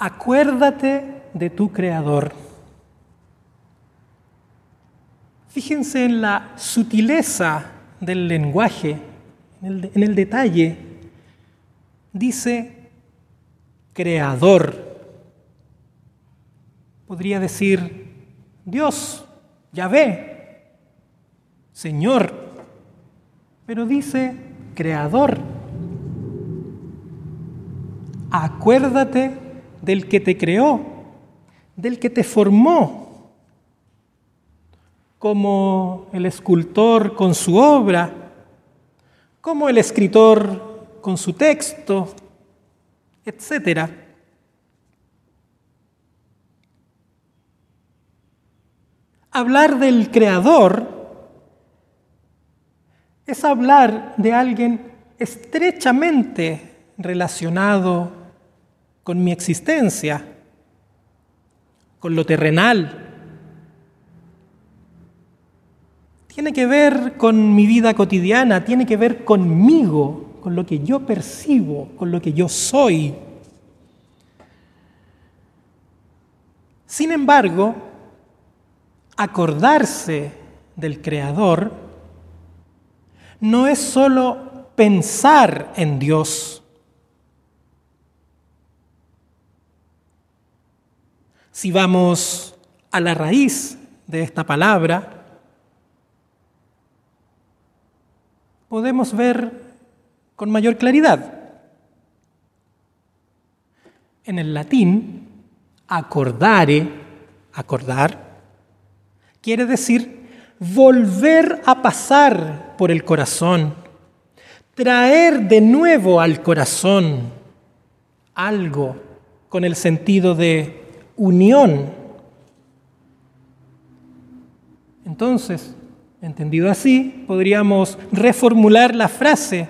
acuérdate de tu Creador. Fíjense en la sutileza del lenguaje, en el, detalle. Dice Creador. Podría decir Dios, Yahvé, Señor, pero dice Creador. Acuérdate del que te creó, del que te formó, como el escultor con su obra, como el escritor con su texto, etc. Hablar del creador es hablar de alguien estrechamente relacionado con mi existencia, con lo terrenal. Tiene que ver con mi vida cotidiana, tiene que ver conmigo, con lo que yo percibo, con lo que yo soy. Sin embargo, acordarse del Creador no es solo pensar en Dios. Si vamos a la raíz de esta palabra, podemos ver con mayor claridad. En el latín, acordare, acordar, quiere decir volver a pasar por el corazón, traer de nuevo al corazón algo con el sentido de unión. Entonces, entendido así, podríamos reformular la frase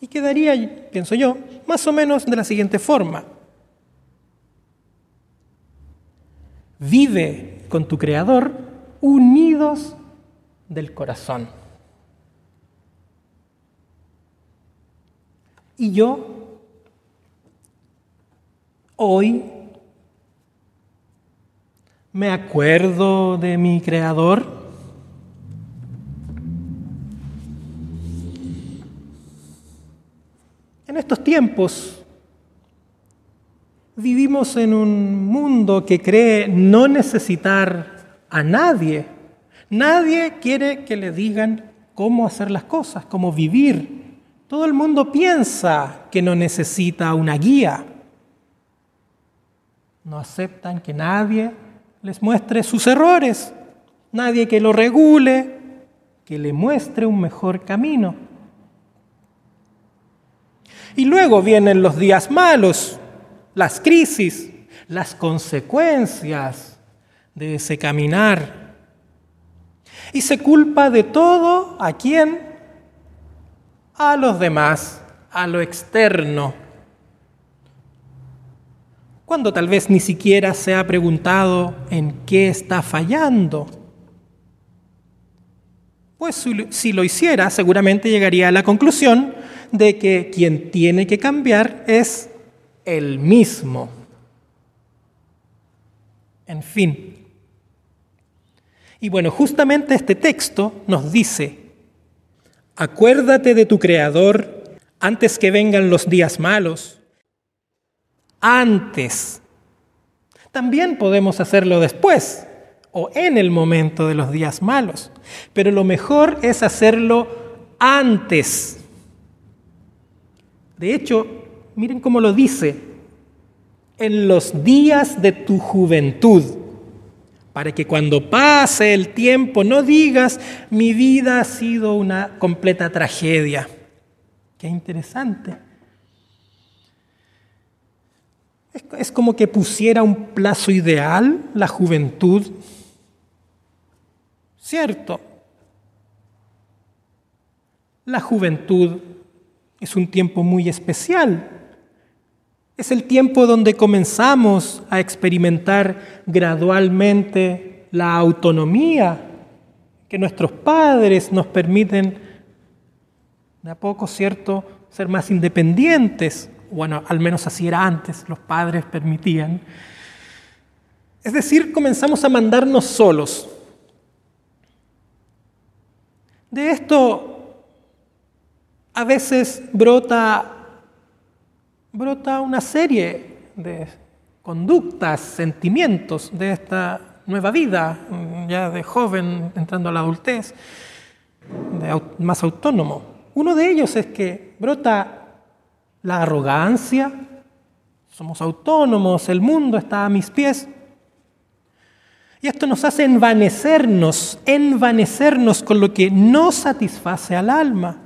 y quedaría, pienso yo, más o menos de la siguiente forma. Vive con tu Creador unidos del corazón. Y yo hoy me acuerdo de mi Creador. En estos tiempos vivimos en un mundo que cree no necesitar a nadie. Nadie quiere que le digan cómo hacer las cosas, cómo vivir. Todo el mundo piensa que no necesita una guía. No aceptan que nadie les muestre sus errores, nadie que lo regule, que le muestre un mejor camino. Y luego vienen los días malos, las crisis, las consecuencias de ese caminar. Y se culpa de todo a quién? A los demás, a lo externo cuando tal vez ni siquiera se ha preguntado en qué está fallando. Pues si lo hiciera, seguramente llegaría a la conclusión de que quien tiene que cambiar es el mismo. En fin. Y bueno, justamente este texto nos dice, acuérdate de tu Creador antes que vengan los días malos antes. También podemos hacerlo después o en el momento de los días malos, pero lo mejor es hacerlo antes. De hecho, miren cómo lo dice, en los días de tu juventud, para que cuando pase el tiempo no digas, mi vida ha sido una completa tragedia. Qué interesante. Es como que pusiera un plazo ideal la juventud. Cierto. La juventud es un tiempo muy especial. Es el tiempo donde comenzamos a experimentar gradualmente la autonomía que nuestros padres nos permiten de a poco, ¿cierto?, ser más independientes bueno, al menos así era antes, los padres permitían. Es decir, comenzamos a mandarnos solos. De esto a veces brota, brota una serie de conductas, sentimientos de esta nueva vida, ya de joven entrando a la adultez, más autónomo. Uno de ellos es que brota la arrogancia, somos autónomos, el mundo está a mis pies. Y esto nos hace envanecernos, envanecernos con lo que no satisface al alma.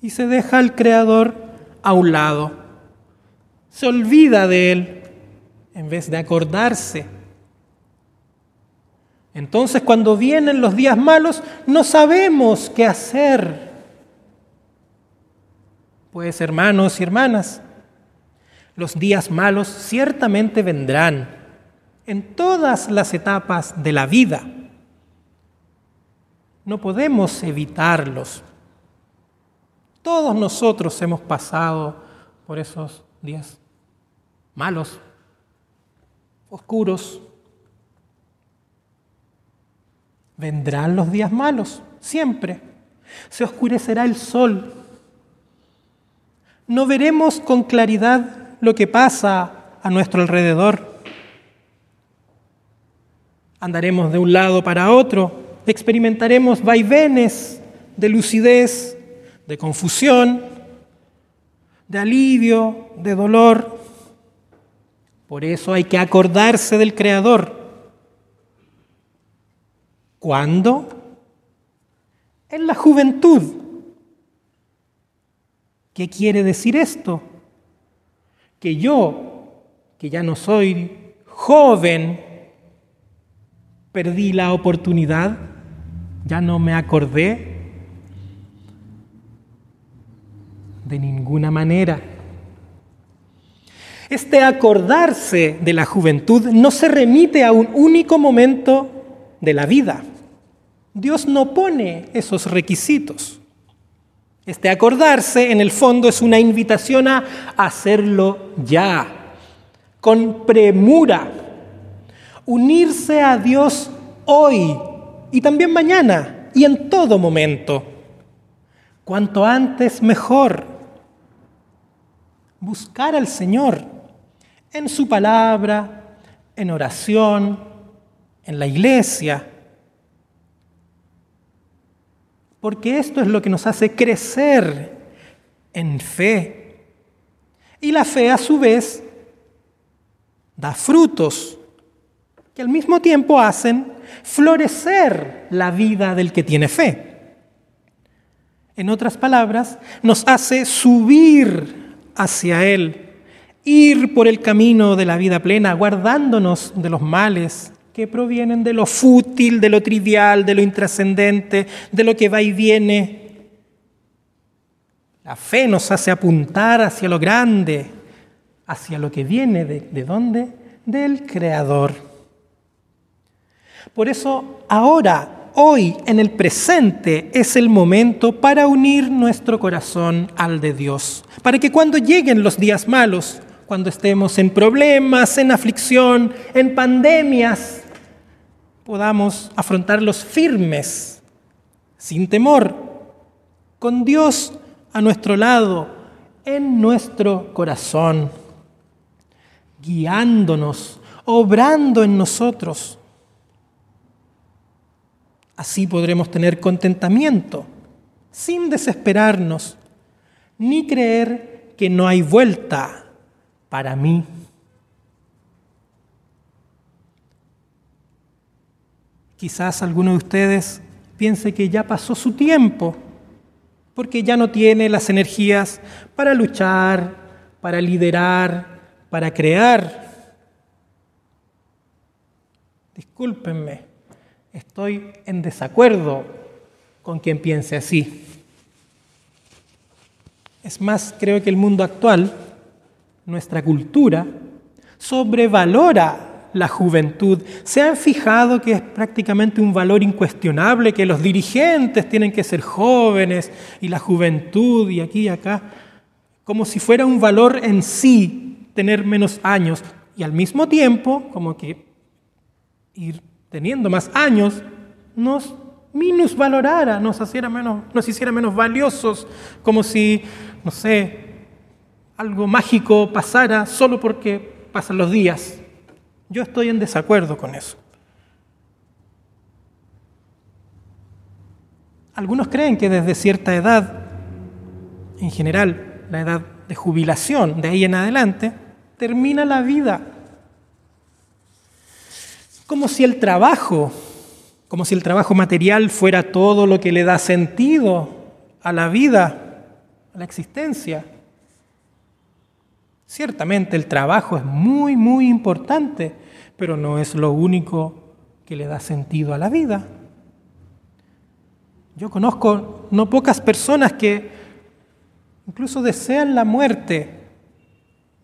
Y se deja al Creador a un lado. Se olvida de Él en vez de acordarse. Entonces cuando vienen los días malos no sabemos qué hacer. Pues hermanos y hermanas, los días malos ciertamente vendrán en todas las etapas de la vida. No podemos evitarlos. Todos nosotros hemos pasado por esos días malos, oscuros. Vendrán los días malos, siempre. Se oscurecerá el sol, no veremos con claridad lo que pasa a nuestro alrededor. Andaremos de un lado para otro, experimentaremos vaivenes de lucidez, de confusión, de alivio, de dolor. Por eso hay que acordarse del Creador. ¿Cuándo? En la juventud ¿Qué quiere decir esto? Que yo, que ya no soy joven, perdí la oportunidad, ya no me acordé de ninguna manera. Este acordarse de la juventud no se remite a un único momento de la vida. Dios no pone esos requisitos. Este acordarse, en el fondo, es una invitación a hacerlo ya, con premura, unirse a Dios hoy y también mañana y en todo momento. Cuanto antes, mejor. Buscar al Señor en su palabra, en oración, en la iglesia porque esto es lo que nos hace crecer en fe. Y la fe a su vez da frutos que al mismo tiempo hacen florecer la vida del que tiene fe. En otras palabras, nos hace subir hacia Él, ir por el camino de la vida plena, guardándonos de los males que provienen de lo fútil, de lo trivial, de lo intrascendente, de lo que va y viene. La fe nos hace apuntar hacia lo grande, hacia lo que viene de, de dónde? Del Creador. Por eso ahora, hoy, en el presente, es el momento para unir nuestro corazón al de Dios, para que cuando lleguen los días malos, cuando estemos en problemas, en aflicción, en pandemias, podamos afrontarlos firmes, sin temor, con Dios a nuestro lado, en nuestro corazón, guiándonos, obrando en nosotros. Así podremos tener contentamiento, sin desesperarnos, ni creer que no hay vuelta para mí. Quizás alguno de ustedes piense que ya pasó su tiempo, porque ya no tiene las energías para luchar, para liderar, para crear. Discúlpenme, estoy en desacuerdo con quien piense así. Es más, creo que el mundo actual, nuestra cultura, sobrevalora la juventud. ¿Se han fijado que es prácticamente un valor incuestionable, que los dirigentes tienen que ser jóvenes y la juventud y aquí y acá? como si fuera un valor en sí tener menos años y al mismo tiempo como que ir teniendo más años nos minusvalorara, nos hiciera menos, nos hiciera menos valiosos, como si, no sé, algo mágico pasara solo porque pasan los días. Yo estoy en desacuerdo con eso. Algunos creen que desde cierta edad, en general la edad de jubilación, de ahí en adelante, termina la vida. Como si el trabajo, como si el trabajo material fuera todo lo que le da sentido a la vida, a la existencia. Ciertamente el trabajo es muy, muy importante, pero no es lo único que le da sentido a la vida. Yo conozco no pocas personas que incluso desean la muerte,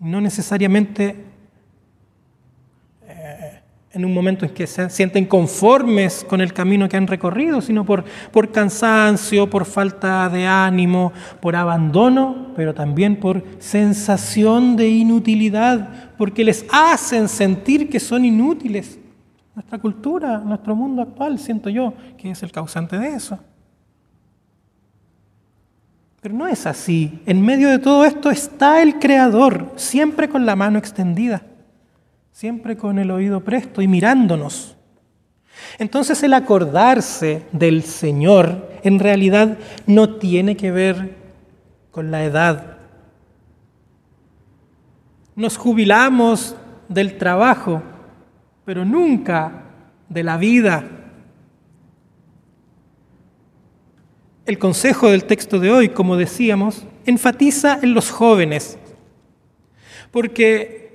no necesariamente en un momento en que se sienten conformes con el camino que han recorrido, sino por, por cansancio, por falta de ánimo, por abandono, pero también por sensación de inutilidad, porque les hacen sentir que son inútiles. Nuestra cultura, nuestro mundo actual, siento yo, que es el causante de eso. Pero no es así. En medio de todo esto está el Creador, siempre con la mano extendida siempre con el oído presto y mirándonos. Entonces el acordarse del Señor en realidad no tiene que ver con la edad. Nos jubilamos del trabajo, pero nunca de la vida. El consejo del texto de hoy, como decíamos, enfatiza en los jóvenes, porque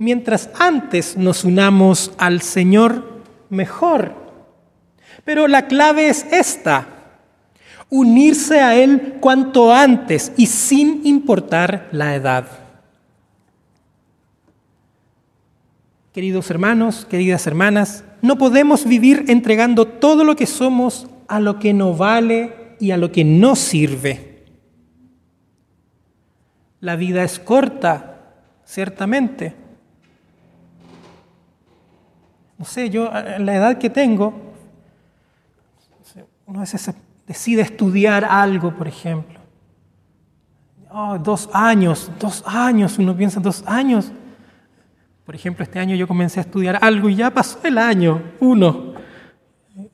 mientras antes nos unamos al Señor, mejor. Pero la clave es esta, unirse a Él cuanto antes y sin importar la edad. Queridos hermanos, queridas hermanas, no podemos vivir entregando todo lo que somos a lo que no vale y a lo que no sirve. La vida es corta, ciertamente, no sé, yo en la edad que tengo, uno veces decide estudiar algo, por ejemplo. Oh, dos años, dos años, uno piensa dos años. Por ejemplo, este año yo comencé a estudiar algo y ya pasó el año, uno.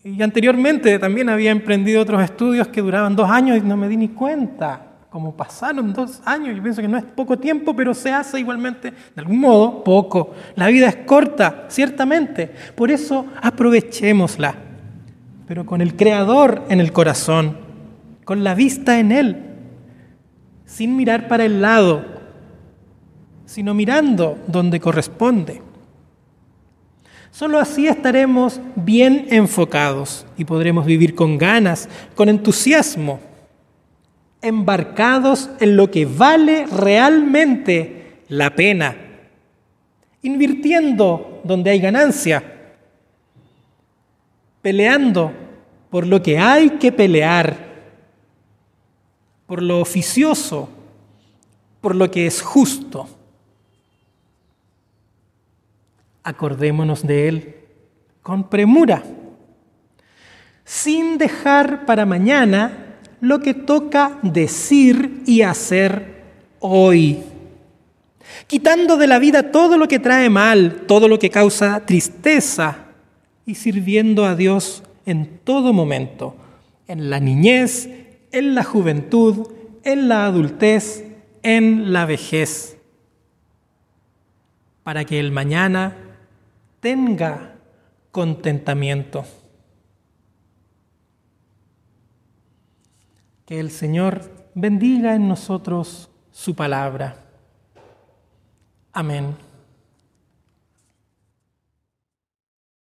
Y anteriormente también había emprendido otros estudios que duraban dos años y no me di ni cuenta como pasaron dos años, yo pienso que no es poco tiempo, pero se hace igualmente, de algún modo, poco. La vida es corta, ciertamente. Por eso aprovechémosla, pero con el Creador en el corazón, con la vista en Él, sin mirar para el lado, sino mirando donde corresponde. Solo así estaremos bien enfocados y podremos vivir con ganas, con entusiasmo embarcados en lo que vale realmente la pena, invirtiendo donde hay ganancia, peleando por lo que hay que pelear, por lo oficioso, por lo que es justo. Acordémonos de Él con premura, sin dejar para mañana lo que toca decir y hacer hoy. Quitando de la vida todo lo que trae mal, todo lo que causa tristeza y sirviendo a Dios en todo momento, en la niñez, en la juventud, en la adultez, en la vejez, para que el mañana tenga contentamiento. Que el Señor bendiga en nosotros su palabra. Amén.